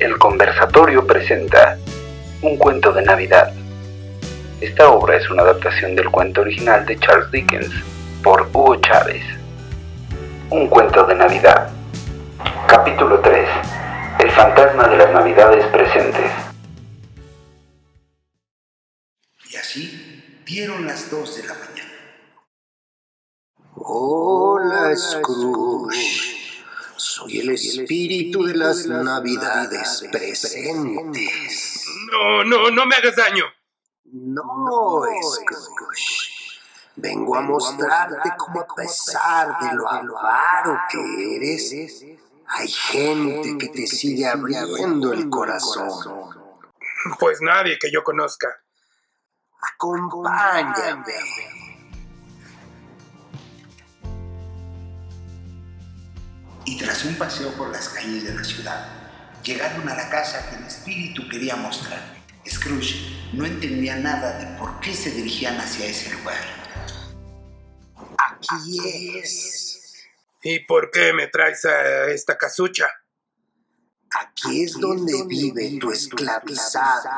El Conversatorio presenta Un cuento de Navidad. Esta obra es una adaptación del cuento original de Charles Dickens por Hugo Chávez. Un cuento de Navidad. Capítulo 3. El fantasma de las Navidades presentes. Y así dieron las dos de la mañana. Hola, Scrooge. Soy el espíritu de las navidades presentes. No, no, no me hagas daño. No, Scrooge. Vengo a mostrarte cómo a pesar de lo avaro que eres, hay gente que te sigue abriendo el corazón. Pues nadie que yo conozca. Acompáñame. Y tras un paseo por las calles de la ciudad, llegaron a la casa que el espíritu quería mostrar. Scrooge no entendía nada de por qué se dirigían hacia ese lugar. Aquí es. ¿Y por qué me traes a esta casucha? Aquí es donde vive tu esclavizado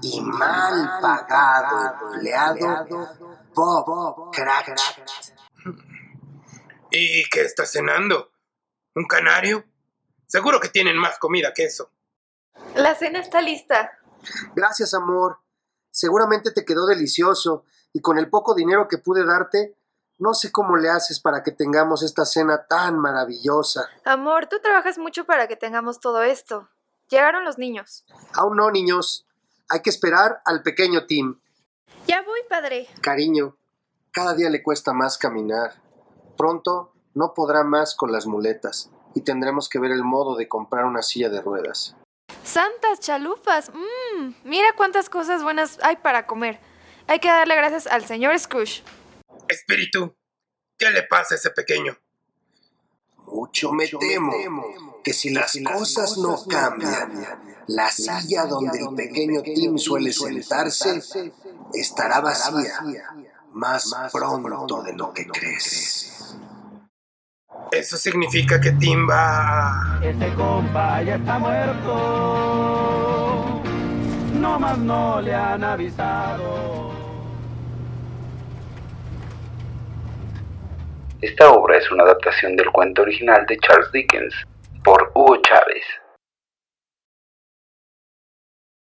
y mal pagado empleado Bob Cratchit. ¿Y qué estás cenando? ¿Un canario? Seguro que tienen más comida que eso. La cena está lista. Gracias, amor. Seguramente te quedó delicioso y con el poco dinero que pude darte, no sé cómo le haces para que tengamos esta cena tan maravillosa. Amor, tú trabajas mucho para que tengamos todo esto. Llegaron los niños. Aún no, niños. Hay que esperar al pequeño Tim. Ya voy, padre. Cariño, cada día le cuesta más caminar. Pronto no podrá más con las muletas y tendremos que ver el modo de comprar una silla de ruedas. Santas chalupas. Mmm, mira cuántas cosas buenas hay para comer. Hay que darle gracias al señor Scrooge. Espíritu, ¿qué le pasa a ese pequeño? Mucho me temo que si las cosas no cambian, la silla donde el pequeño Tim suele sentarse estará vacía más pronto de lo que crees. Eso significa que Tim va... Ese compa ya está muerto. No más no le han avisado. Esta obra es una adaptación del cuento original de Charles Dickens por Hugo Chávez.